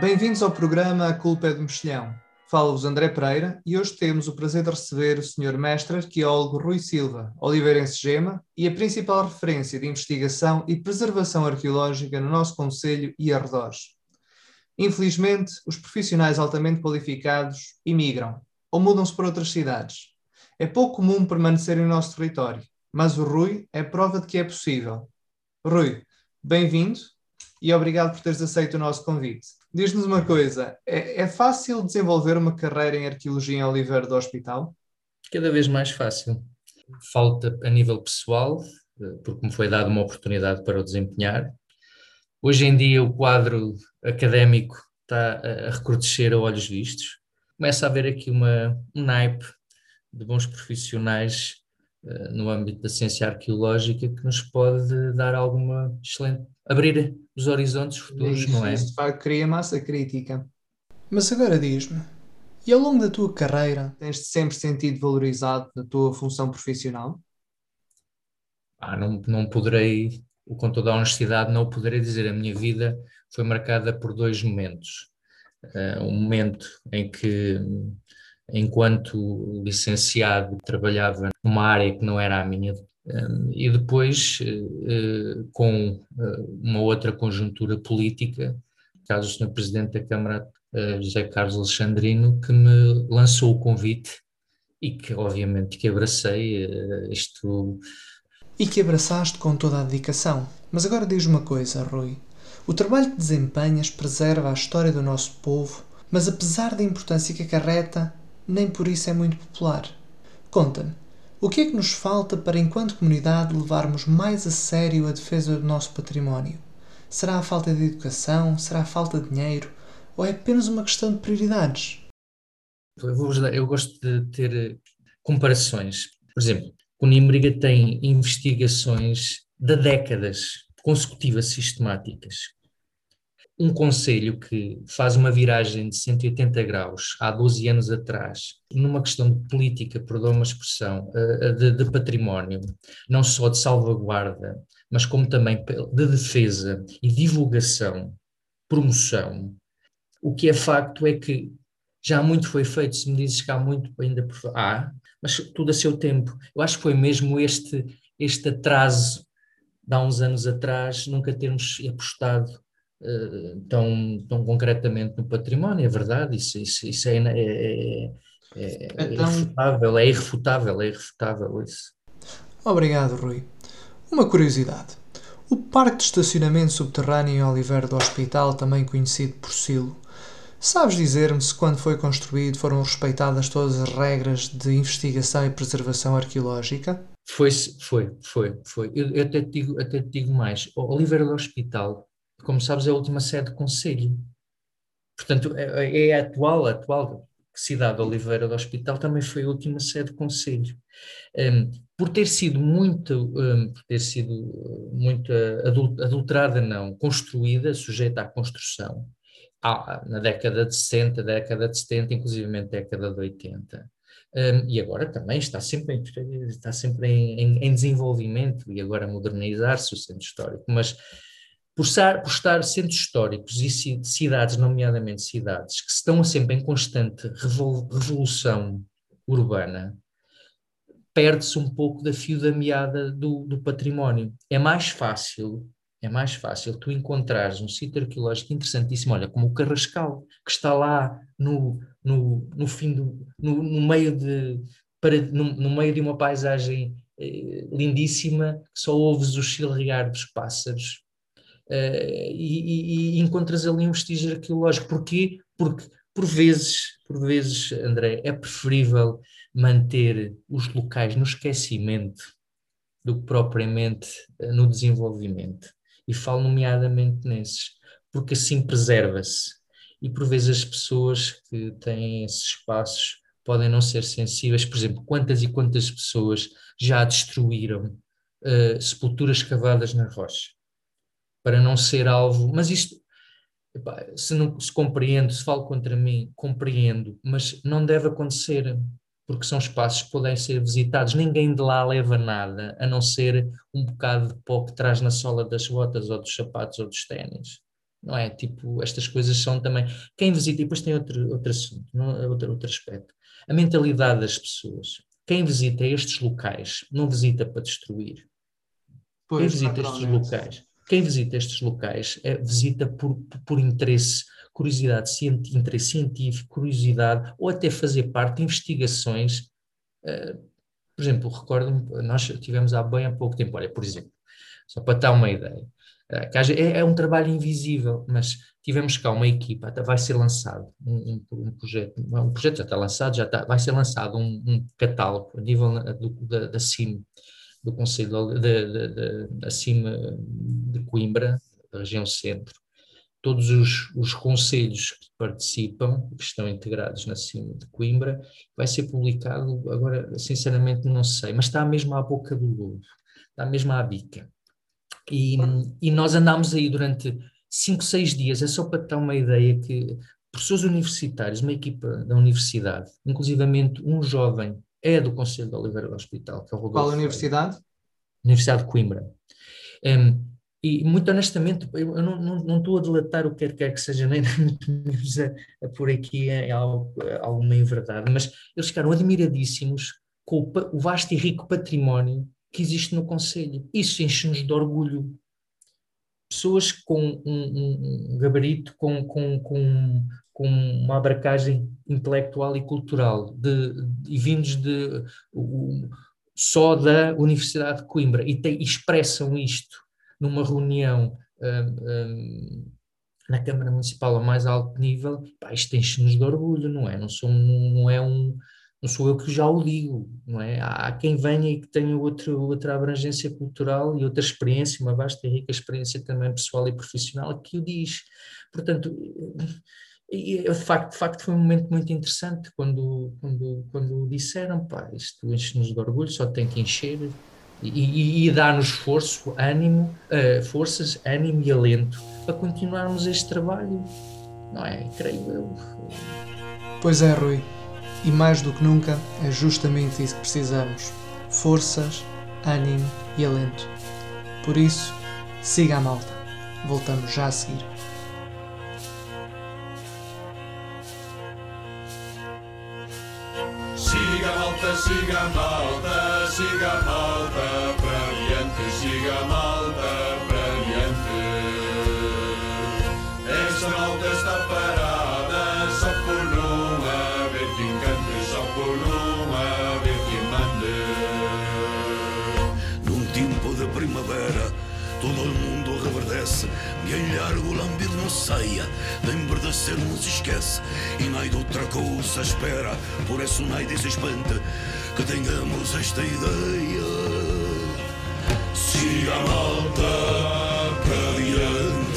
Bem-vindos ao programa A Culpa é do Mexilhão. Fala-vos André Pereira e hoje temos o prazer de receber o Sr. Mestre Arqueólogo Rui Silva, oliveirense Gema e a principal referência de investigação e preservação arqueológica no nosso Conselho e arredores. Infelizmente, os profissionais altamente qualificados imigram ou mudam-se para outras cidades. É pouco comum permanecerem no nosso território, mas o Rui é prova de que é possível. Rui, bem-vindo e obrigado por teres aceito o nosso convite. Diz-nos uma coisa: é, é, fácil desenvolver uma carreira em arqueologia em Oliveira do Hospital? Cada vez mais fácil. Falta a nível pessoal, eh, porque me foi dada uma oportunidade para o desempenhar. Hoje em dia, o quadro académico está a recrudescer a olhos vistos. Começa a haver aqui uma, um naipe de bons profissionais no âmbito da ciência arqueológica que nos pode dar alguma excelente abrir os horizontes futuros, isso, não é? Isso cria massa crítica. Mas agora diz-me, e ao longo da tua carreira tens-te sempre sentido valorizado na tua função profissional? Ah, não, não poderei, com toda a honestidade, não poderei dizer. A minha vida foi marcada por dois momentos. Uh, um momento em que, enquanto licenciado, trabalhava numa área que não era a minha e depois, eh, eh, com eh, uma outra conjuntura política, caso o Sr. Presidente da Câmara, José Carlos Alexandrino, que me lançou o convite e que, obviamente, que abracei isto. E que abraçaste com toda a dedicação. Mas agora diz uma coisa, Rui. O trabalho que desempenhas preserva a história do nosso povo, mas apesar da importância que acarreta, nem por isso é muito popular. Conta-me, o que é que nos falta para, enquanto comunidade, levarmos mais a sério a defesa do nosso património? Será a falta de educação? Será a falta de dinheiro? Ou é apenas uma questão de prioridades? Eu, eu gosto de ter eh, comparações. Por exemplo, o Nimbriga tem investigações de décadas consecutivas sistemáticas um conselho que faz uma viragem de 180 graus há 12 anos atrás, numa questão de política, perdão uma expressão, eh, eh, de, de, património, não só de salvaguarda, mas como também de defesa e divulgação, promoção, o que é facto é que já muito foi feito, se me dizes que há muito ainda por há, mas tudo a seu tempo. Eu acho que foi mesmo este, este atraso de há uns anos atrás, nunca termos apostado uh, tão, tão concretamente no património, é verdade, isso, isso, isso é, é, é, é então... irrefutável, é irrefutável, é irrefutável isso. Obrigado, Rui. Uma curiosidade. O parque de estacionamento subterrâneo em Oliveira do Hospital, também conhecido por Silo, sabes dizer-me se quando foi construído foram respeitadas todas as regras de investigação e preservação arqueológica? Foi, foi, foi, foi. Eu, eu até, te digo, até te digo mais. O Oliveira do Hospital como sabes, é a última sede do Conselho. Portanto, é, é, é a atual, a atual cidade de Oliveira do Hospital também foi a última sede do Conselho. Um, por ter sido muito, um, por ter sido muito adulterada, não, construída, sujeita à construção, ah, na década de 60, década de 70, inclusive década de 80. Um, e agora também está sempre, em, está sempre em, em, em desenvolvimento e agora modernizar-se o centro histórico, mas por estar, centros históricos e cidades, nomeadamente cidades, que estão sempre em constante revolução urbana, perde-se um pouco da fio da meada do, do, património. É mais fácil, é mais fácil tu encontrares um sítio arqueológico interessantíssimo, olha, como o Carrascal, que está lá no, no, no fim do, no, no meio de, para, no, no, meio de uma paisagem eh, lindíssima, que só ouves o chilrear dos pássaros, Uh, e, e, encontras ali um vestígio arqueológico. Porquê? Porque, por vezes, por vezes, André, é preferível manter os locais no esquecimento do que propriamente uh, no desenvolvimento. E falo nomeadamente nesses, porque assim preserva-se. E por vezes as pessoas que têm esses espaços podem não ser sensíveis. Por exemplo, quantas e quantas pessoas já destruíram uh, sepulturas cavadas na rocha? Para não ser alvo. Mas isto, epá, se não se compreendo, se falo contra mim, compreendo, mas não deve acontecer, porque são espaços que podem ser visitados. Ninguém de lá leva nada, a não ser um bocado de pó que traz na sola das botas ou dos sapatos ou dos ténis. não é? Tipo, estas coisas são também. Quem visita, e depois tem outro, outro assunto, não, outro, outro aspecto. A mentalidade das pessoas. Quem visita estes locais não visita para destruir. Pois, quem visita estes locais, quem visita estes locais é, visita por, por interesse, curiosidade, interesse científico, curiosidade, ou até fazer parte de investigações. Uh, por exemplo, recordo-me, nós tivemos há bem há pouco tempo, olha, por exemplo, só para dar uma ideia, uh, é, é, um trabalho invisível, mas tivemos cá uma equipa, vai ser lançado um, um, um projeto, um projeto já está lançado, já está, vai ser lançado um, um catálogo a nível do, da, da CIM, do Conselho de, de, de, acima de Coimbra, da região centro, todos os, os conselhos que participam, que estão integrados na CIM de Coimbra, vai ser publicado, agora sinceramente não sei, mas está mesmo à boca do lobo, está mesmo à bica. E, e nós andámos aí durante cinco, seis dias, é só para ter uma ideia que professores universitários, uma equipa da universidade, inclusivamente um jovem é do Conselho de Oliveira do Hospital, que é o Rodolfo Qual universidade? Universidade de Coimbra. Um, e muito honestamente, eu, não, não, não, estou a delatar o que quer que seja, nem muito menos a, a por aqui é algo, alguma inverdade, mas eles ficaram admiradíssimos com o, o vasto e rico património que existe no Conselho. Isso enche-nos de orgulho. Pessoas com um, um, um gabarito, com, com, com, com uma abracagem intelectual e cultural, de, de, e vindos de, só da Universidade de Coimbra, e te, expressam isto numa reunião um, um, na Câmara Municipal a mais alto nível, pá, isto enche-nos de orgulho, não é? Não, sou, não, é um, não sou eu que já o digo, não é? Há quem venha e que tenha outro, outra abrangência cultural e outra experiência, uma vasta e rica experiência também pessoal e profissional que o diz. Portanto, e de facto, de facto foi um momento muito interessante quando, quando, quando disseram, pá, isto enche-nos de orgulho, só tem que encher e, e, e dar-nos esforço, ânimo, uh, forças, ânimo e alento para continuarmos este trabalho, não é? Creio eu. Pois é, Rui, e mais do que nunca é justamente isso que precisamos: forças, ânimo e alento. Por isso, siga a malta. Voltamos já a seguir. Siga malta, siga malta, para diante, siga malta, para. Esta malta está parada, só por não haver quem cante, só por não haver quem mande. Num tempo de primavera, todo o mundo reverdece, bem largo lambido não saia, de embardecer não se esquece, e nem de outra coisa espera, por isso nem se espante que tenhamos esta ideia. Se a malta nossa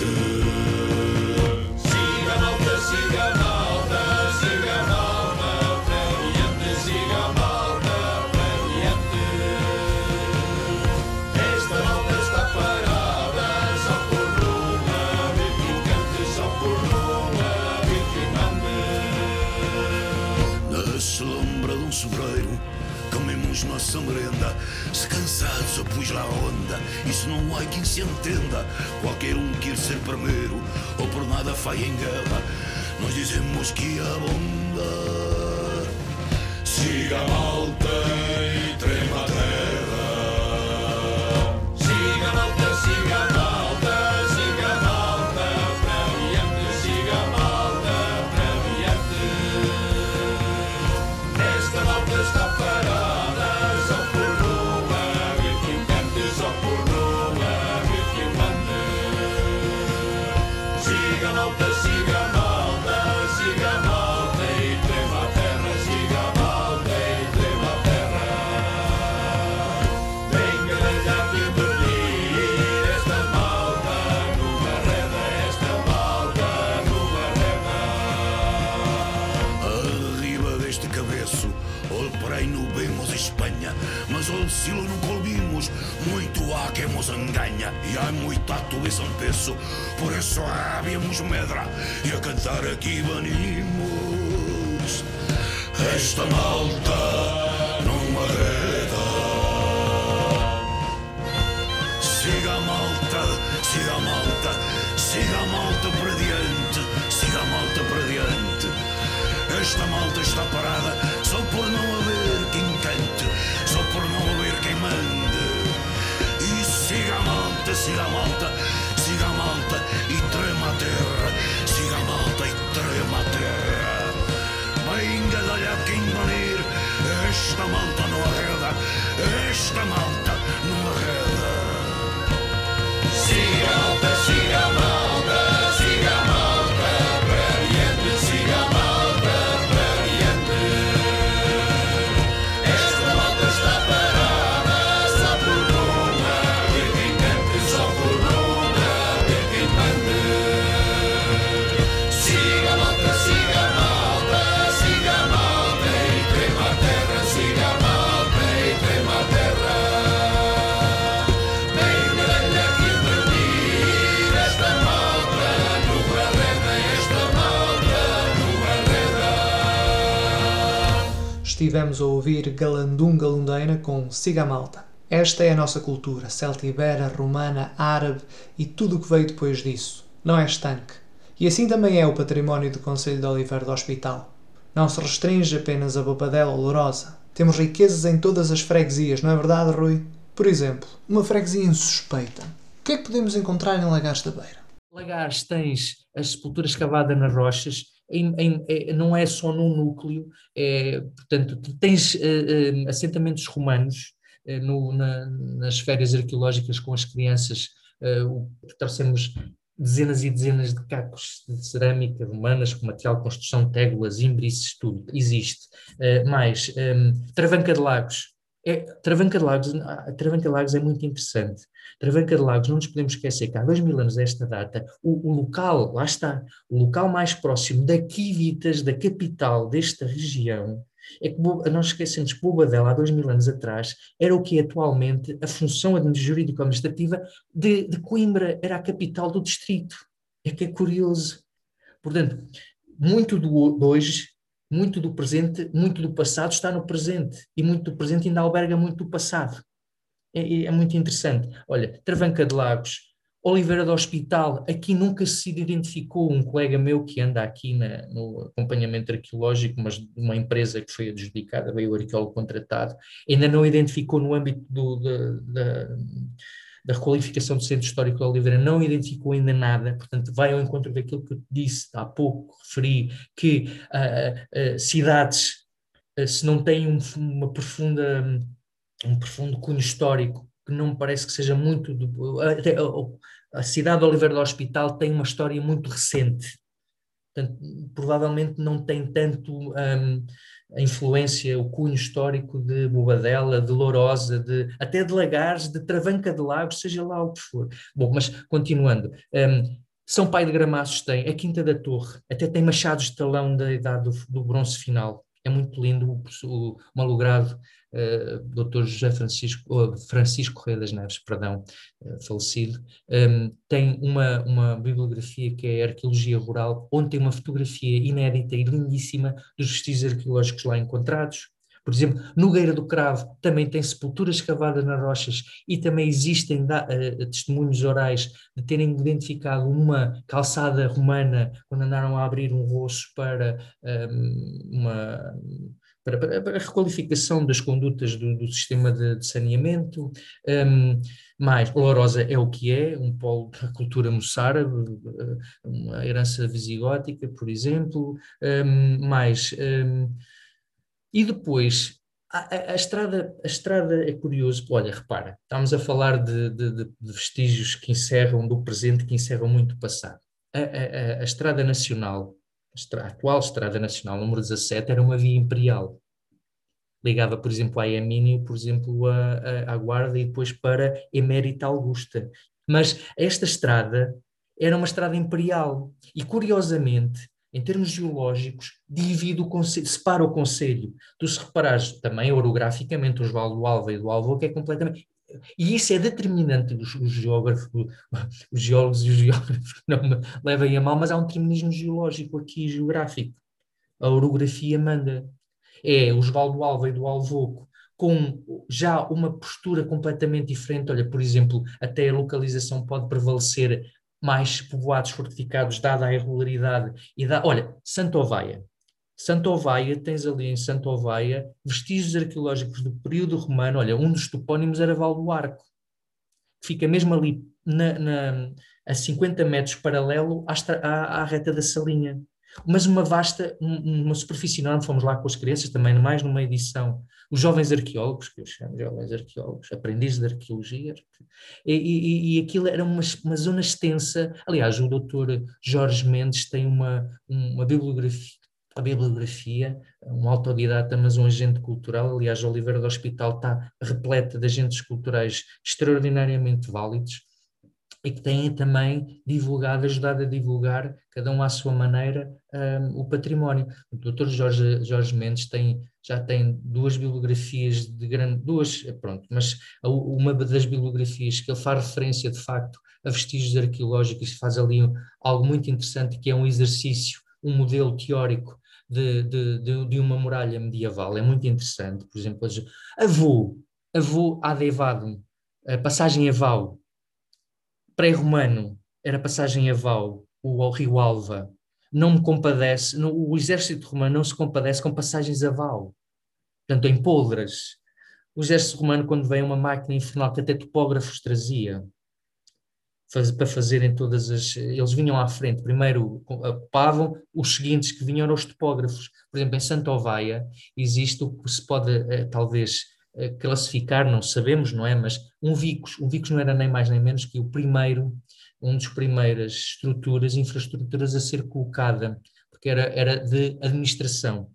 Eu pus lá onda, isso não há quem se entenda. Qualquer um quer ser primeiro, ou por nada faz em guerra. Nós dizemos que a onda siga a malta. silo non colvimos muito há que nos engaña E há muita atuiza en peso Por isso habíamos medra E a cantar aqui banimos Esta malta non agreda Siga malta, siga malta Siga malta para diante Siga malta para diante. Esta malta está parada Só por não haver quem sigamaalta, sigamaalta ei tröma töö, sigamaalta ei tröma töö. ma hingel ja kingo niir, ööstamaalta noorega, ööstamaalta. Estivemos a ouvir Galandum Galundeina com Siga Malta. Esta é a nossa cultura, celtibera, romana, árabe e tudo o que veio depois disso. Não é estanque. E assim também é o património do Conselho de Oliveira do Hospital. Não se restringe apenas a Bobadela ou Lourosa. Temos riquezas em todas as freguesias, não é verdade, Rui? Por exemplo, uma freguesia insuspeita. O que é que podemos encontrar em Lagares da Beira? Lagares tens as sepulturas cavadas nas rochas em, em, é, não é só num núcleo, é, portanto, tens uh, uh, assentamentos romanos uh, no, na, nas férias arqueológicas com as crianças, uh, trouxemos dezenas e dezenas de cacos de cerâmica romanas com material de construção, tégulas, imbrices, tudo, existe. Mais, Travanca de Lagos, é, Travanca de Lagos, Travanca de Lagos é muito interessante. Travanca de Lagos, não nos podemos esquecer que há dois mil anos desta data, o, o, local, lá está, o local mais próximo da Quivitas, da capital desta região, é que nós esquecemos que Bobadela, há dois mil anos atrás, era o que é atualmente a função jurídico-administrativa de, de Coimbra, era a capital do distrito. É que é curioso. Portanto, muito do, de hoje muito do presente, muito do passado está no presente, e muito do presente ainda alberga muito do passado. É, é muito interessante. Olha, Travanca de Lagos, Oliveira do Hospital, aqui nunca se identificou um colega meu que anda aqui na, no acompanhamento arqueológico, mas de uma empresa que foi adjudicada, veio o arqueólogo contratado, ainda não identificou no âmbito do, da requalificação do Centro Histórico de Oliveira não identificou ainda nada, portanto, vai ao encontro daquilo que eu disse há pouco, referi, que uh, uh, cidades, uh, se não têm um, uma profunda, um profundo cunho histórico, que não me parece que seja muito. Do, até, a cidade de Oliveira do Hospital tem uma história muito recente, portanto, provavelmente não tem tanto. Um, a influência, o cunho histórico de Bobadela, de Lourosa, de, até de Lagares, de Travanca de Lagos, seja lá o que for. Bom, mas continuando, um, São Pai de Gramaços tem, a Quinta da Torre, até tem machados de talão da idade do, do bronze final. É muito lindo o, o malogrado uh, Dr. José Francisco, Francisco Correia das Neves, perdão, uh, falecido, um, tem uma, uma bibliografia que é Arqueologia Rural, onde tem uma fotografia inédita e lindíssima dos vestígios arqueológicos lá encontrados. Por exemplo, Nogueira do Cravo também tem sepulturas cavadas nas rochas e também existem da, uh, testemunhos orais de terem identificado uma calçada romana quando andaram a abrir um roço para um, uma para, para, para, a requalificação das condutas do, do sistema de, de saneamento. Um, mais, Lourosa é o que é, um polo da cultura moçárabe, uma herança visigótica, por exemplo. Um, mais, um, e depois, a, a, a, estrada, a estrada é curioso, olha, repara, estamos a falar de, de, de vestígios que encerram do presente, que encerram muito o passado. A, a estrada nacional a atual Estrada Nacional número 17 era uma via imperial. Ligava, por exemplo, a Emínio, por exemplo, a Guarda e depois para Emérita Augusta. Mas esta estrada era uma estrada imperial e, curiosamente, em termos geológicos, divide o concelho, separa o conselho. Tu se reparares também orograficamente o João do Alva e do Alvo, que é completamente e isso é determinante dos os geógrafos, os geólogos e os geógrafos não me levem a mal, mas há um determinismo geológico aqui, geográfico. A orografia manda. É o João Alva e do Alvoco, com já uma postura completamente diferente. Olha, por exemplo, até a localização pode prevalecer mais povoados fortificados, dada a irregularidade e da. Olha, Santo Ovaia. Santo Ovaia, tens ali em Santo Ovaia vestígios arqueológicos do período romano. Olha, um dos topónimos era Val do Arco, que fica mesmo ali na, na, a 50 metros paralelo à, à, à reta da Salinha. Mas uma vasta, uma superfície enorme, fomos lá com as crianças também, mais numa edição. Os jovens arqueólogos, que eu chamo jovens arqueólogos, aprendizes de arqueologia, e, e, e aquilo era uma, uma zona extensa. Aliás, o doutor Jorge Mendes tem uma, uma bibliografia, a bibliografia, um autodidata, mas um agente cultural. Aliás, Oliveira do Hospital está repleta de agentes culturais extraordinariamente válidos e que têm também divulgado, ajudado a divulgar, cada um à sua maneira, um, o património. O Dr. Jorge, Jorge Mendes tem, já tem duas bibliografias de grande, duas, pronto, mas uma das bibliografias que ele faz referência de facto a vestígios arqueológicos, faz ali algo muito interessante, que é um exercício, um modelo teórico de, de, de, de uma muralha medieval, é muito interessante, por exemplo, avô, avô Adevadum, a passagem a Val, pré-romano era passagem a Val, o rio Alva, não me compadece, no, o exército romano não se compadece com passagens a Val, portanto em poldras. O exército romano, quando veio uma máquina infernal que até topógrafos trazia, faz, para fazerem todas as. Eles vinham à frente, primeiro ocupavam, os seguintes que vinham eram os topógrafos. Por exemplo, em Santa Ovaia existe o que se pode, eh, talvez, classificar, não sabemos, não é? Mas um Vicos, um Vicos não era nem mais nem menos que o primeiro, um dos primeiras estruturas, infraestruturas a ser colocada, porque era, era de administração.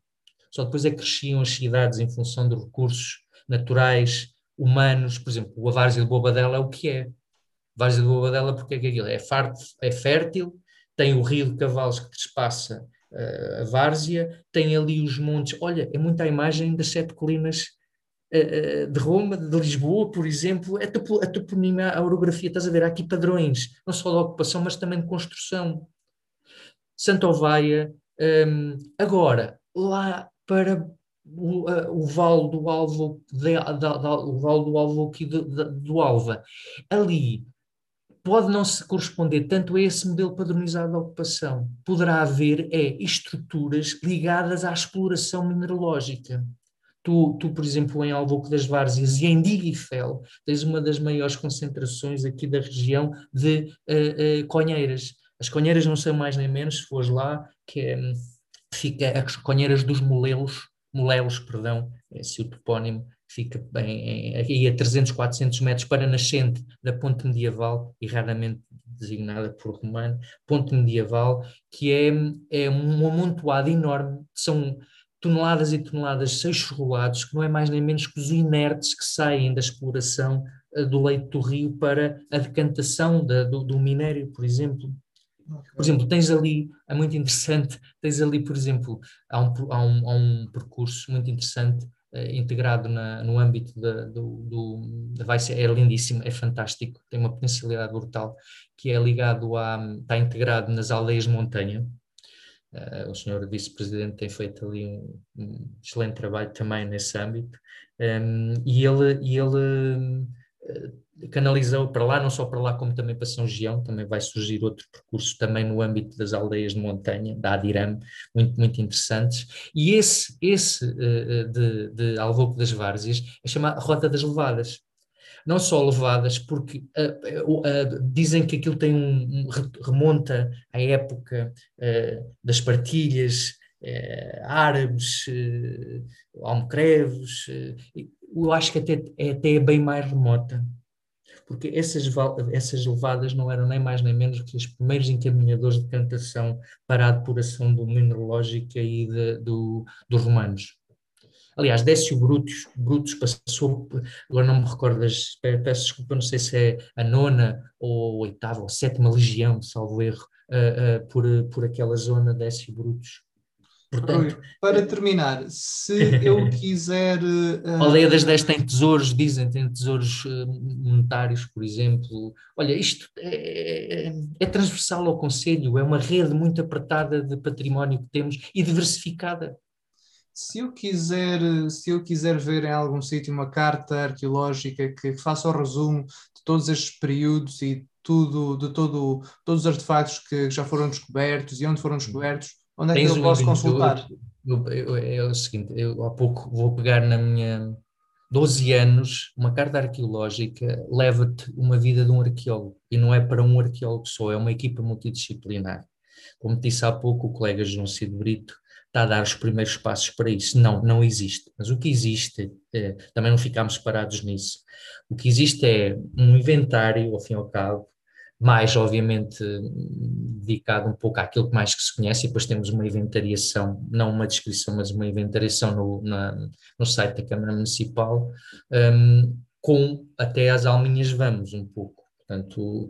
Só depois é que cresciam as cidades em função de recursos naturais, humanos, por exemplo, o Várzea de Bobadela é o que é. Várzea de Bobadela porque é que aquilo? É, farto, é fértil, tem o rio de Cavalos que despassa uh, a Várzea, tem ali os montes, olha, é muita imagem das sete colinas eh, eh, de Roma, de Lisboa, por exemplo, a, topo, a toponímia, a orografia, estás a ver, há aqui padrões, não só de ocupação, mas também de construção. Santo Ovaia, um, agora, lá para o, uh, o Vale do Alvo, de, o Vale do Alvo aqui do Alva, ali pode não se corresponder tanto a esse modelo padronizado de ocupação. Poderá haver é, estruturas ligadas à exploração mineralógica. Tu, tu, por exemplo, em Alvoco das Várzeas e em Digifel, tens uma das maiores concentrações aqui da região de uh, uh, conheiras. As conheiras não são mais nem menos, se fores lá, que é, fica as conheiras dos molelos, molelos, perdão, esse é o topónimo, fica bem aí a 300, 400 metros para nascente da ponte medieval e raramente designada por romano, ponte medieval, que é, é um amontoado enorme, são toneladas e toneladas de seixos rolados, que não é mais nem menos que os inertes que saem da exploração uh, do leito do rio para a decantação da, do, do, minério, por exemplo. Por exemplo, tens ali, é muito interessante, tens ali, por exemplo, há um, há um, há um percurso muito interessante integrado na, no âmbito da, do, do, da vai ser, é lindíssimo, é fantástico, tem uma potencialidade brutal, que é ligado a, está integrado nas aldeias de montanha, Uh, o senhor vice-presidente tem feito ali um, um, excelente trabalho também nesse âmbito. Um, e ele, e ele canalizou para lá, não só para lá como também para São Gião, também vai surgir outro percurso também no âmbito das aldeias de montanha, da Adiram, muito, muito interessantes, e esse, esse uh, de, de Alvoco das Várzeas é chamado Rota das Levadas, não só levadas, porque uh, uh, dizem que aquilo tem um, um remonta à época das partilhas árabes, almocreves, eu acho que até é até bem mais remota, porque essas, essas levadas não eram nem mais nem menos que os primeiros encaminhadores de cantação para a depuração do mineralógica e de, do, dos romanos. Aliás, Décio Brutus, Brutus passou, agora não me recordo, das, peço desculpa, não sei se é a nona ou a oitava ou sétima legião, salvo erro, uh, uh, por, por aquela zona Décio Brutus. Portanto, para terminar, se eu quiser. Uh... A aldeia das 10 tem tesouros, dizem, tem tesouros monetários, por exemplo. Olha, isto é, é, é, transversal ao Conselho, é uma rede muito apertada de património que temos e diversificada. Se eu quiser, se eu quiser ver em algum sítio uma carta arqueológica que faça o resumo de todos estes períodos e tudo, de todo, todos os artefactos que já foram descobertos e onde foram descobertos, Onde é que eu posso consultar? é o seguinte, eu há pouco vou pegar na minha 12 anos, uma carta arqueológica leva-te uma vida de um arqueólogo e não é para um arqueólogo só, é uma equipa multidisciplinar. Como disse há pouco o colega João Cid Brito, está a dar os primeiros passos para isso. Não, não existe. Mas o que existe, é, também não ficamos parados nisso, o que existe é um inventário, ao fim e ao cabo, mais obviamente dedicado um pouco àquilo que mais que se conhece, e depois temos uma inventariação, não uma descrição, mas uma inventariação no, na, no site da Câmara Municipal, um, com até as alminhas vamos um pouco. Portanto,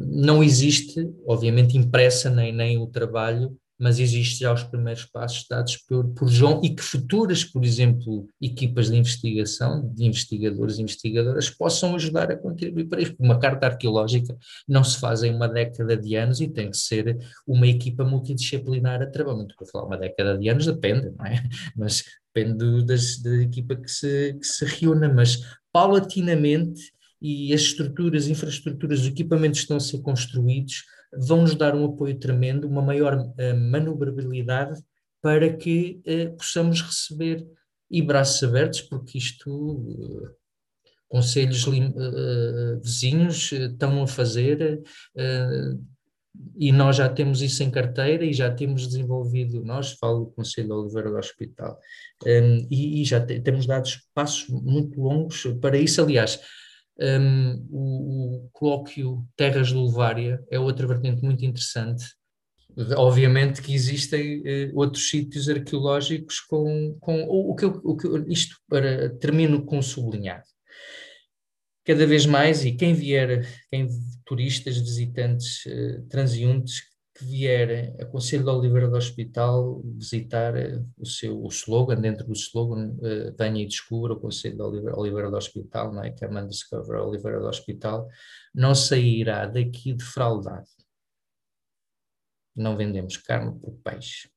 não existe, obviamente, impressa nem, nem o trabalho mas existe já os primeiros passos dados por, por João e que futuras, por exemplo, equipas de investigação, de investigadores e investigadoras, possam ajudar a contribuir para isso. Uma carta arqueológica não se faz em uma década de anos e tem que ser uma equipa multidisciplinar a trabalhar. Muito para falar uma década de anos, depende, não é? Mas depende das, da equipa que se, que se reúna, mas paulatinamente e as estruturas, infraestruturas, os equipamentos estão a ser construídos vão-nos dar um apoio tremendo, uma maior uh, manobrabilidade para que uh, possamos receber e braços abertos, porque isto, uh, conselhos vizinhos estão a fazer e nós já temos isso em carteira e já temos desenvolvido, nós, falo do Conselho de Oliveira do Hospital, um, e, e, já te, temos dado passos muito longos para isso. Aliás, um, o, o, colóquio Terras de Levária é outra vertente muito interessante. Obviamente que existem uh, outros sítios arqueológicos com, com o, o, que o que isto para termino com sublinhado. Cada vez mais, e quem vier, quem turistas, visitantes, uh, que vierem a Conselho de Oliveira do Hospital visitar uh, o seu o slogan, dentro do slogan, uh, venha e descubra o Conselho de Oliveira, Oliveira do Hospital, não é? Come and Discover Oliveira do Hospital, não sairá daqui defraudado. Não vendemos carne por peixe.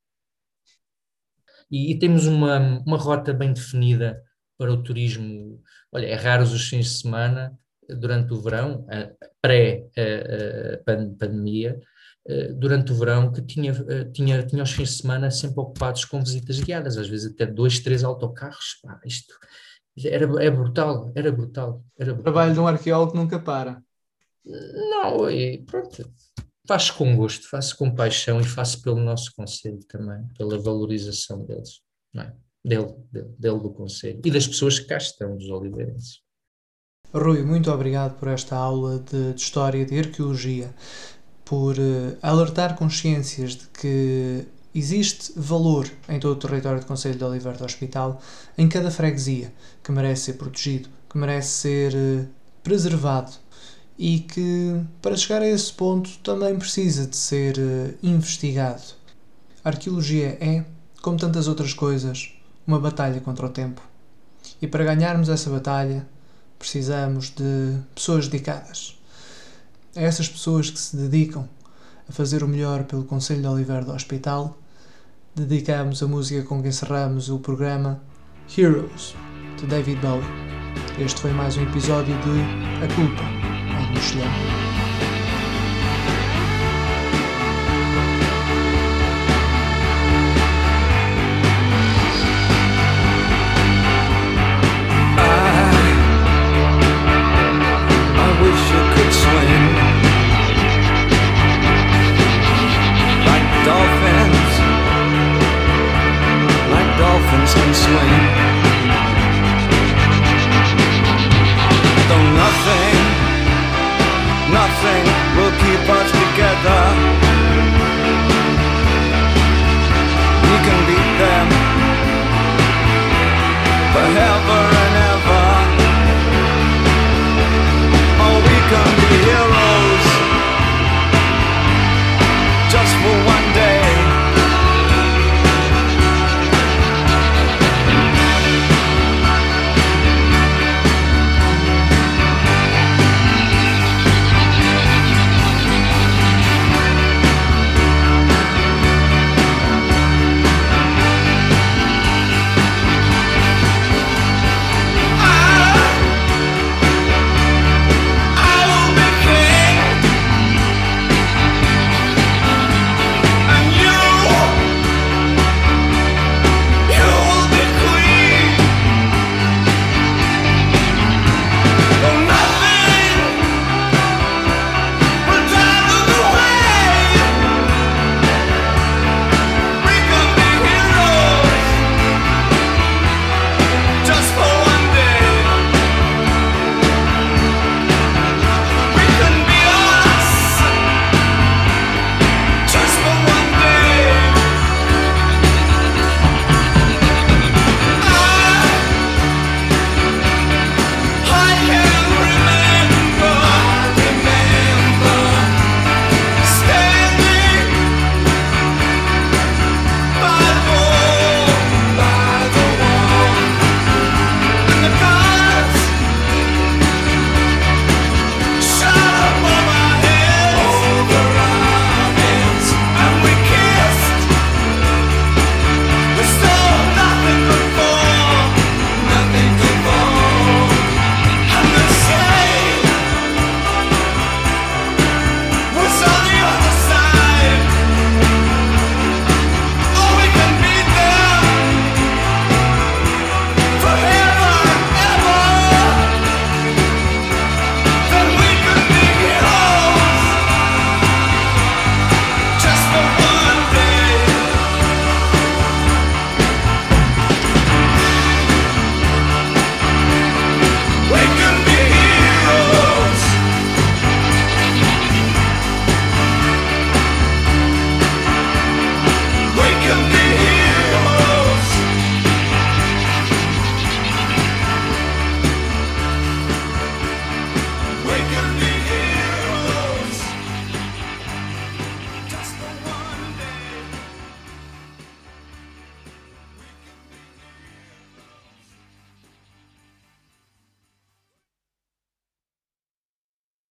E, e temos uma, uma rota bem definida para o turismo. Olha, é raros os fins de semana, durante o verão, pré-pandemia, eh, durante o verão que tinha, eh, tinha, tinha os fins de semana sempre ocupados com visitas guiadas, às vezes até dois, três autocarros. Pá, isto era, é brutal, era brutal, era brutal. O trabalho de um arqueólogo nunca para. Não, e pronto, faço com gosto, faço com paixão e faço pelo nosso conselho também, pela valorização deles, não é? dele, dele, dele do conselho e das pessoas que cá estão, dos oliveirenses. Rui, muito obrigado por esta aula de, de História de Arqueologia por uh, alertar consciências de que existe valor em todo o território do Conselho de Oliveira do Hospital, em cada freguesia, que merece ser protegido, que merece ser uh, preservado e que, para chegar a esse ponto, também precisa de ser uh, investigado. A arqueologia é, como tantas outras coisas, uma batalha contra o tempo. E para ganharmos essa batalha, precisamos de pessoas dedicadas a essas pessoas que se dedicam a fazer o melhor pelo Conselho de Oliveira do Hospital, dedicamos a música com que encerramos o programa Heroes, de David Bowie. Este foi mais um episódio de A Culpa é do Michelin.